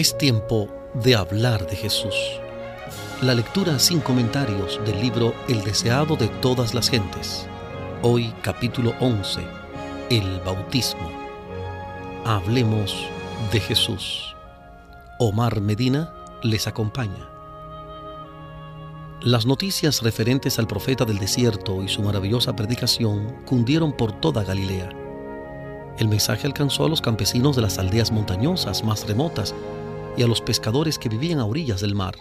Es tiempo de hablar de Jesús. La lectura sin comentarios del libro El deseado de todas las gentes. Hoy capítulo 11. El bautismo. Hablemos de Jesús. Omar Medina les acompaña. Las noticias referentes al profeta del desierto y su maravillosa predicación cundieron por toda Galilea. El mensaje alcanzó a los campesinos de las aldeas montañosas más remotas y a los pescadores que vivían a orillas del mar,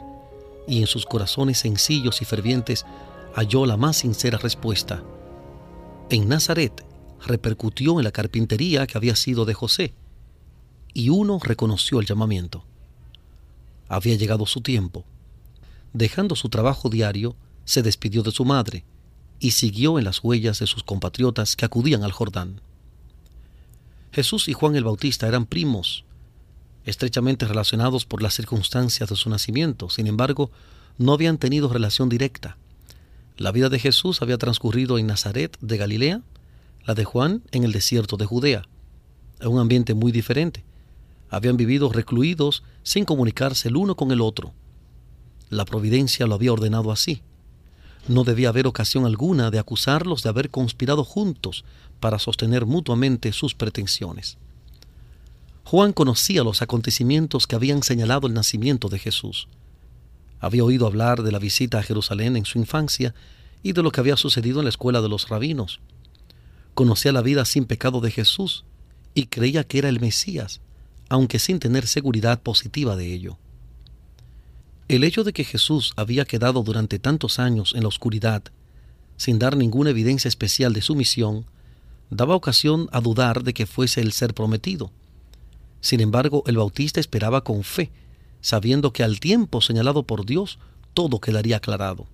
y en sus corazones sencillos y fervientes halló la más sincera respuesta. En Nazaret repercutió en la carpintería que había sido de José, y uno reconoció el llamamiento. Había llegado su tiempo dejando su trabajo diario, se despidió de su madre y siguió en las huellas de sus compatriotas que acudían al Jordán. Jesús y Juan el Bautista eran primos, estrechamente relacionados por las circunstancias de su nacimiento, sin embargo, no habían tenido relación directa. La vida de Jesús había transcurrido en Nazaret de Galilea, la de Juan en el desierto de Judea, en un ambiente muy diferente. Habían vivido recluidos sin comunicarse el uno con el otro. La providencia lo había ordenado así. No debía haber ocasión alguna de acusarlos de haber conspirado juntos para sostener mutuamente sus pretensiones. Juan conocía los acontecimientos que habían señalado el nacimiento de Jesús. Había oído hablar de la visita a Jerusalén en su infancia y de lo que había sucedido en la escuela de los rabinos. Conocía la vida sin pecado de Jesús y creía que era el Mesías, aunque sin tener seguridad positiva de ello. El hecho de que Jesús había quedado durante tantos años en la oscuridad, sin dar ninguna evidencia especial de su misión, daba ocasión a dudar de que fuese el ser prometido. Sin embargo, el Bautista esperaba con fe, sabiendo que al tiempo señalado por Dios todo quedaría aclarado.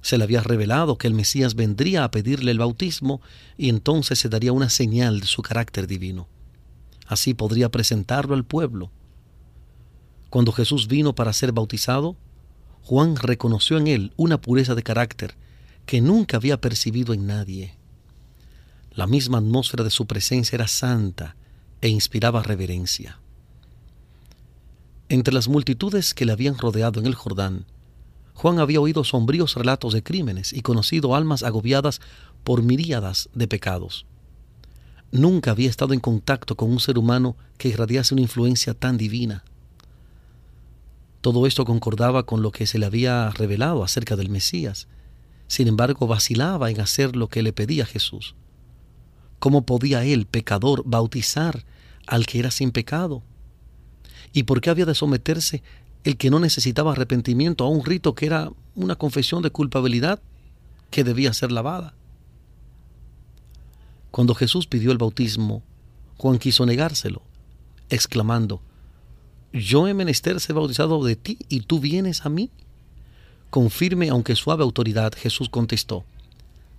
Se le había revelado que el Mesías vendría a pedirle el bautismo y entonces se daría una señal de su carácter divino. Así podría presentarlo al pueblo cuando Jesús vino para ser bautizado, Juan reconoció en él una pureza de carácter que nunca había percibido en nadie. La misma atmósfera de su presencia era santa e inspiraba reverencia. Entre las multitudes que le habían rodeado en el Jordán, Juan había oído sombríos relatos de crímenes y conocido almas agobiadas por miríadas de pecados. Nunca había estado en contacto con un ser humano que irradiase una influencia tan divina. Todo esto concordaba con lo que se le había revelado acerca del Mesías. Sin embargo, vacilaba en hacer lo que le pedía Jesús. ¿Cómo podía él, pecador, bautizar al que era sin pecado? ¿Y por qué había de someterse el que no necesitaba arrepentimiento a un rito que era una confesión de culpabilidad que debía ser lavada? Cuando Jesús pidió el bautismo, Juan quiso negárselo, exclamando, yo he menester ser bautizado de ti y tú vienes a mí. Con firme aunque suave autoridad Jesús contestó,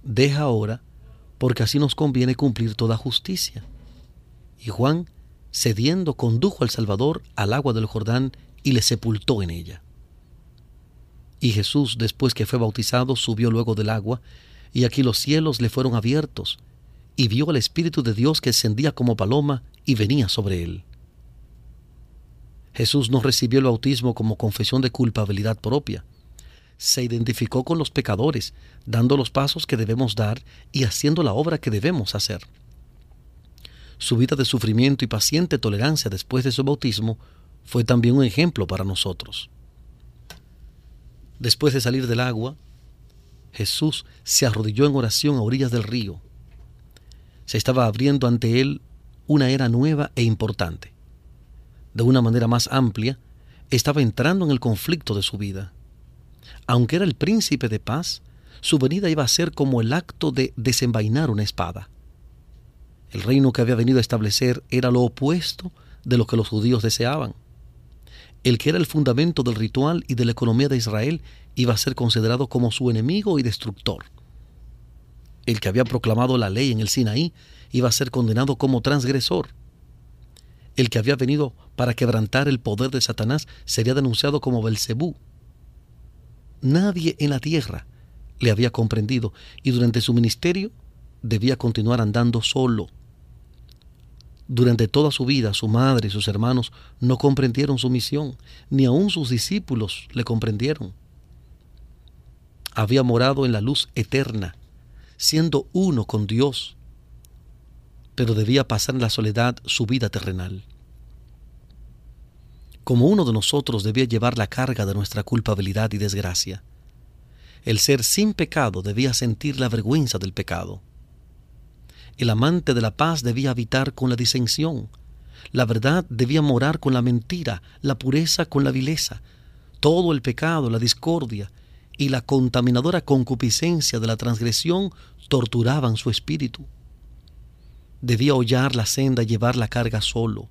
deja ahora, porque así nos conviene cumplir toda justicia. Y Juan, cediendo, condujo al Salvador al agua del Jordán y le sepultó en ella. Y Jesús, después que fue bautizado, subió luego del agua, y aquí los cielos le fueron abiertos, y vio al Espíritu de Dios que descendía como paloma y venía sobre él. Jesús no recibió el bautismo como confesión de culpabilidad propia. Se identificó con los pecadores, dando los pasos que debemos dar y haciendo la obra que debemos hacer. Su vida de sufrimiento y paciente tolerancia después de su bautismo fue también un ejemplo para nosotros. Después de salir del agua, Jesús se arrodilló en oración a orillas del río. Se estaba abriendo ante él una era nueva e importante de una manera más amplia, estaba entrando en el conflicto de su vida. Aunque era el príncipe de paz, su venida iba a ser como el acto de desenvainar una espada. El reino que había venido a establecer era lo opuesto de lo que los judíos deseaban. El que era el fundamento del ritual y de la economía de Israel iba a ser considerado como su enemigo y destructor. El que había proclamado la ley en el Sinaí iba a ser condenado como transgresor el que había venido para quebrantar el poder de Satanás sería denunciado como Belcebú. Nadie en la tierra le había comprendido y durante su ministerio debía continuar andando solo. Durante toda su vida, su madre y sus hermanos no comprendieron su misión, ni aun sus discípulos le comprendieron. Había morado en la luz eterna, siendo uno con Dios, pero debía pasar en la soledad su vida terrenal. Como uno de nosotros debía llevar la carga de nuestra culpabilidad y desgracia. El ser sin pecado debía sentir la vergüenza del pecado. El amante de la paz debía habitar con la disensión. La verdad debía morar con la mentira, la pureza con la vileza. Todo el pecado, la discordia y la contaminadora concupiscencia de la transgresión torturaban su espíritu. Debía hollar la senda y llevar la carga solo.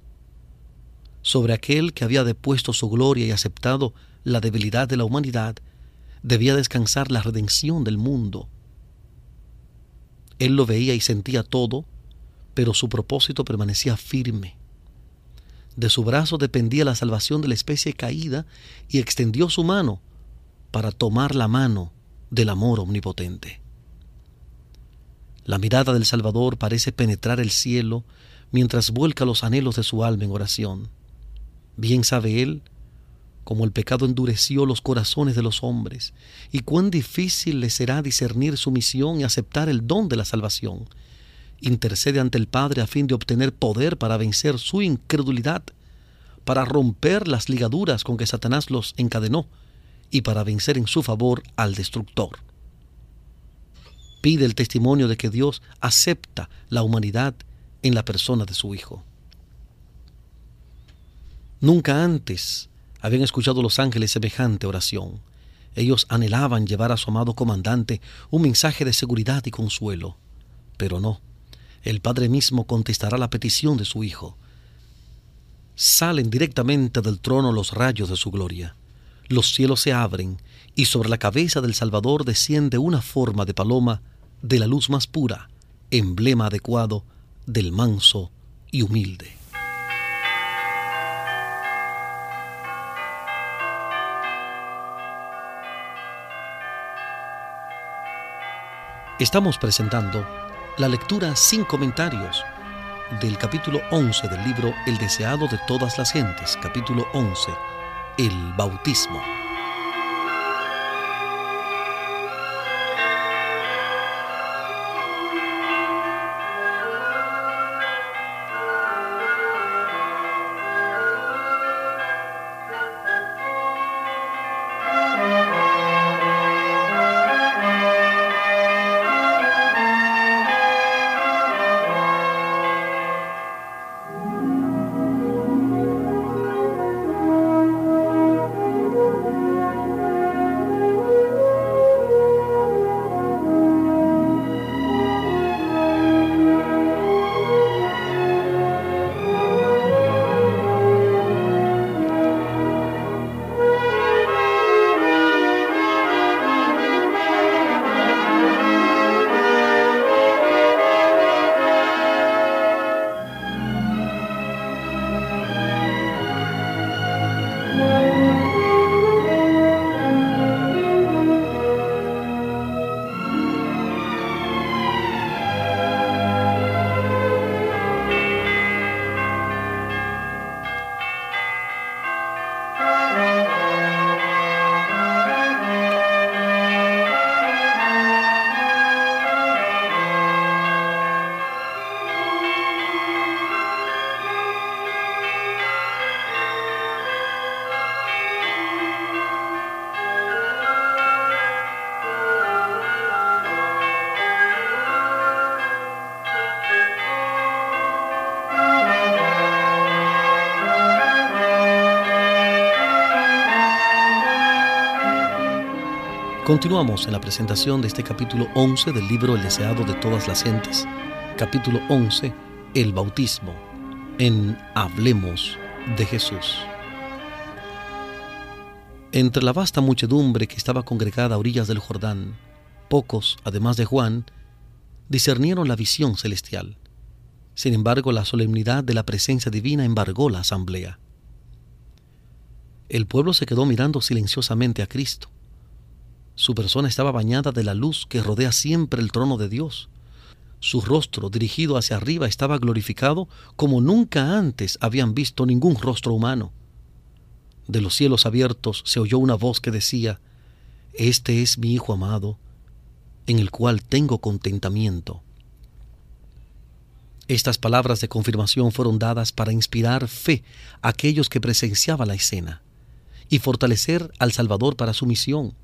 Sobre aquel que había depuesto su gloria y aceptado la debilidad de la humanidad, debía descansar la redención del mundo. Él lo veía y sentía todo, pero su propósito permanecía firme. De su brazo dependía la salvación de la especie caída y extendió su mano para tomar la mano del amor omnipotente. La mirada del Salvador parece penetrar el cielo mientras vuelca los anhelos de su alma en oración. Bien sabe él cómo el pecado endureció los corazones de los hombres, y cuán difícil le será discernir su misión y aceptar el don de la salvación. Intercede ante el Padre a fin de obtener poder para vencer su incredulidad, para romper las ligaduras con que Satanás los encadenó y para vencer en su favor al destructor. Pide el testimonio de que Dios acepta la humanidad en la persona de su Hijo. Nunca antes habían escuchado los ángeles semejante oración. Ellos anhelaban llevar a su amado comandante un mensaje de seguridad y consuelo. Pero no, el Padre mismo contestará la petición de su Hijo. Salen directamente del trono los rayos de su gloria. Los cielos se abren y sobre la cabeza del Salvador desciende una forma de paloma de la luz más pura, emblema adecuado del manso y humilde. Estamos presentando la lectura sin comentarios del capítulo 11 del libro El deseado de todas las gentes, capítulo 11, el bautismo. Continuamos en la presentación de este capítulo 11 del libro El deseado de todas las gentes. Capítulo 11, El bautismo, en Hablemos de Jesús. Entre la vasta muchedumbre que estaba congregada a orillas del Jordán, pocos, además de Juan, discernieron la visión celestial. Sin embargo, la solemnidad de la presencia divina embargó la asamblea. El pueblo se quedó mirando silenciosamente a Cristo su persona estaba bañada de la luz que rodea siempre el trono de Dios. Su rostro dirigido hacia arriba estaba glorificado como nunca antes habían visto ningún rostro humano. De los cielos abiertos se oyó una voz que decía, Este es mi Hijo amado, en el cual tengo contentamiento. Estas palabras de confirmación fueron dadas para inspirar fe a aquellos que presenciaban la escena y fortalecer al Salvador para su misión.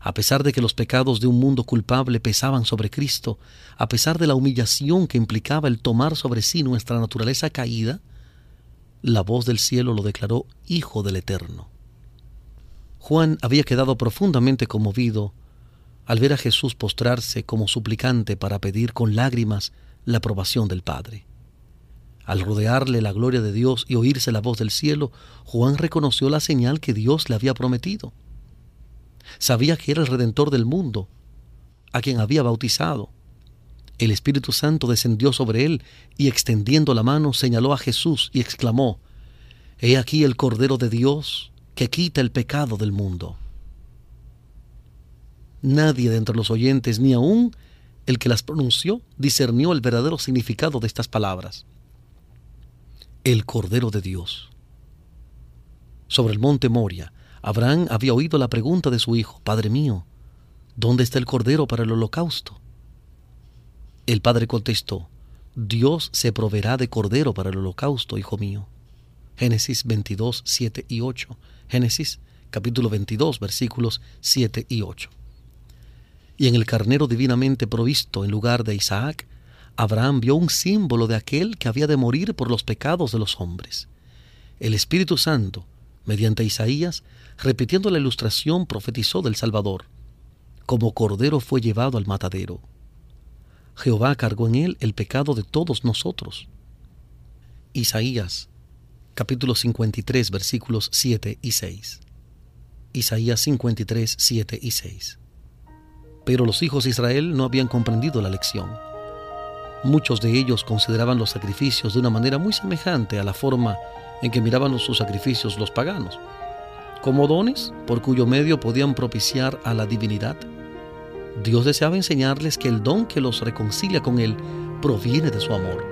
A pesar de que los pecados de un mundo culpable pesaban sobre Cristo, a pesar de la humillación que implicaba el tomar sobre sí nuestra naturaleza caída, la voz del cielo lo declaró Hijo del Eterno. Juan había quedado profundamente conmovido al ver a Jesús postrarse como suplicante para pedir con lágrimas la aprobación del Padre. Al rodearle la gloria de Dios y oírse la voz del cielo, Juan reconoció la señal que Dios le había prometido. Sabía que era el Redentor del mundo, a quien había bautizado. El Espíritu Santo descendió sobre él y extendiendo la mano señaló a Jesús y exclamó, He aquí el Cordero de Dios que quita el pecado del mundo. Nadie de entre los oyentes, ni aún el que las pronunció, discernió el verdadero significado de estas palabras. El Cordero de Dios. Sobre el monte Moria, Abraham había oído la pregunta de su hijo, Padre mío, ¿dónde está el cordero para el holocausto? El padre contestó, Dios se proveerá de cordero para el holocausto, hijo mío. Génesis 22, 7 y 8. Génesis capítulo 22, versículos 7 y 8. Y en el carnero divinamente provisto en lugar de Isaac, Abraham vio un símbolo de aquel que había de morir por los pecados de los hombres. El Espíritu Santo, mediante Isaías, repitiendo la ilustración, profetizó del Salvador. Como cordero fue llevado al matadero. Jehová cargó en él el pecado de todos nosotros. Isaías, capítulo 53, versículos 7 y 6. Isaías 53, 7 y 6. Pero los hijos de Israel no habían comprendido la lección. Muchos de ellos consideraban los sacrificios de una manera muy semejante a la forma en que miraban sus sacrificios los paganos, como dones por cuyo medio podían propiciar a la divinidad. Dios deseaba enseñarles que el don que los reconcilia con Él proviene de su amor.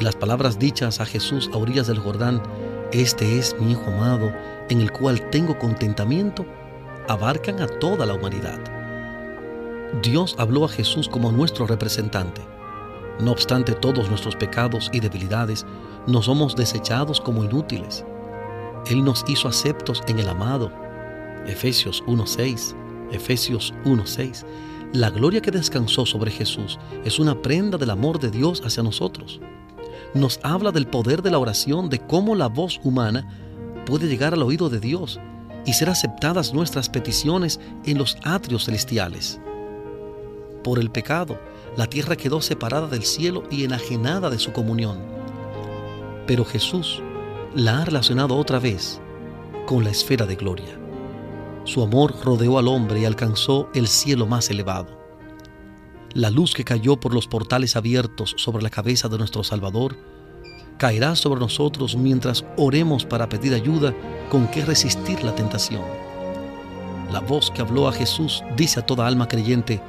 Y las palabras dichas a Jesús a orillas del Jordán, Este es mi Hijo amado, en el cual tengo contentamiento, abarcan a toda la humanidad. Dios habló a Jesús como nuestro representante. No obstante todos nuestros pecados y debilidades, no somos desechados como inútiles. Él nos hizo aceptos en el amado. Efesios 1.6. Efesios 1.6. La gloria que descansó sobre Jesús es una prenda del amor de Dios hacia nosotros. Nos habla del poder de la oración, de cómo la voz humana puede llegar al oído de Dios y ser aceptadas nuestras peticiones en los atrios celestiales. Por el pecado, la tierra quedó separada del cielo y enajenada de su comunión. Pero Jesús la ha relacionado otra vez con la esfera de gloria. Su amor rodeó al hombre y alcanzó el cielo más elevado. La luz que cayó por los portales abiertos sobre la cabeza de nuestro Salvador caerá sobre nosotros mientras oremos para pedir ayuda con que resistir la tentación. La voz que habló a Jesús dice a toda alma creyente,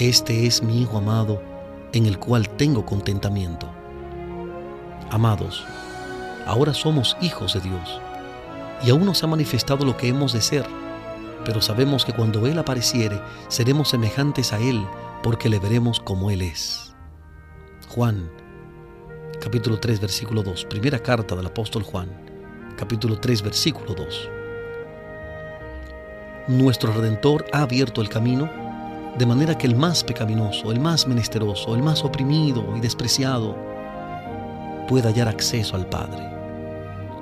Este es mi Hijo amado, en el cual tengo contentamiento. Amados, ahora somos hijos de Dios y aún no se ha manifestado lo que hemos de ser, pero sabemos que cuando Él apareciere seremos semejantes a Él porque le veremos como Él es. Juan, capítulo 3, versículo 2, primera carta del apóstol Juan, capítulo 3, versículo 2. Nuestro Redentor ha abierto el camino de manera que el más pecaminoso, el más menesteroso, el más oprimido y despreciado pueda hallar acceso al Padre.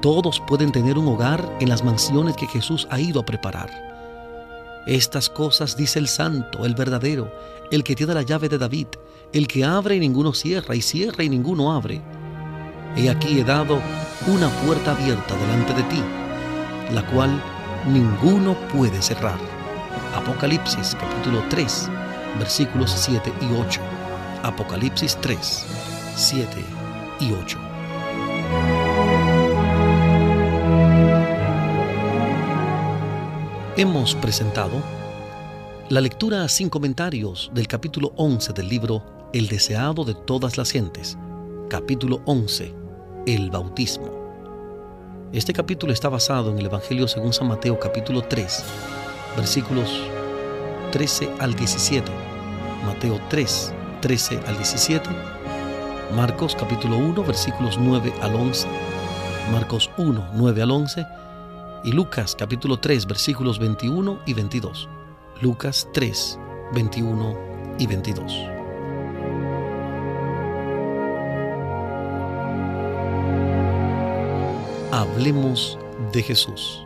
Todos pueden tener un hogar en las mansiones que Jesús ha ido a preparar. Estas cosas dice el santo, el verdadero, el que tiene la llave de David, el que abre y ninguno cierra, y cierra y ninguno abre. He aquí he dado una puerta abierta delante de ti, la cual ninguno puede cerrar. Apocalipsis capítulo 3, versículos 7 y 8. Apocalipsis 3, 7 y 8. Hemos presentado La lectura sin comentarios del capítulo 11 del libro El deseado de todas las gentes, capítulo 11, el bautismo. Este capítulo está basado en el Evangelio según San Mateo capítulo 3, versículos 13 al 17, Mateo 3, 13 al 17, Marcos capítulo 1, versículos 9 al 11, Marcos 1, 9 al 11, y Lucas capítulo 3, versículos 21 y 22. Lucas 3, 21 y 22. Hablemos de Jesús.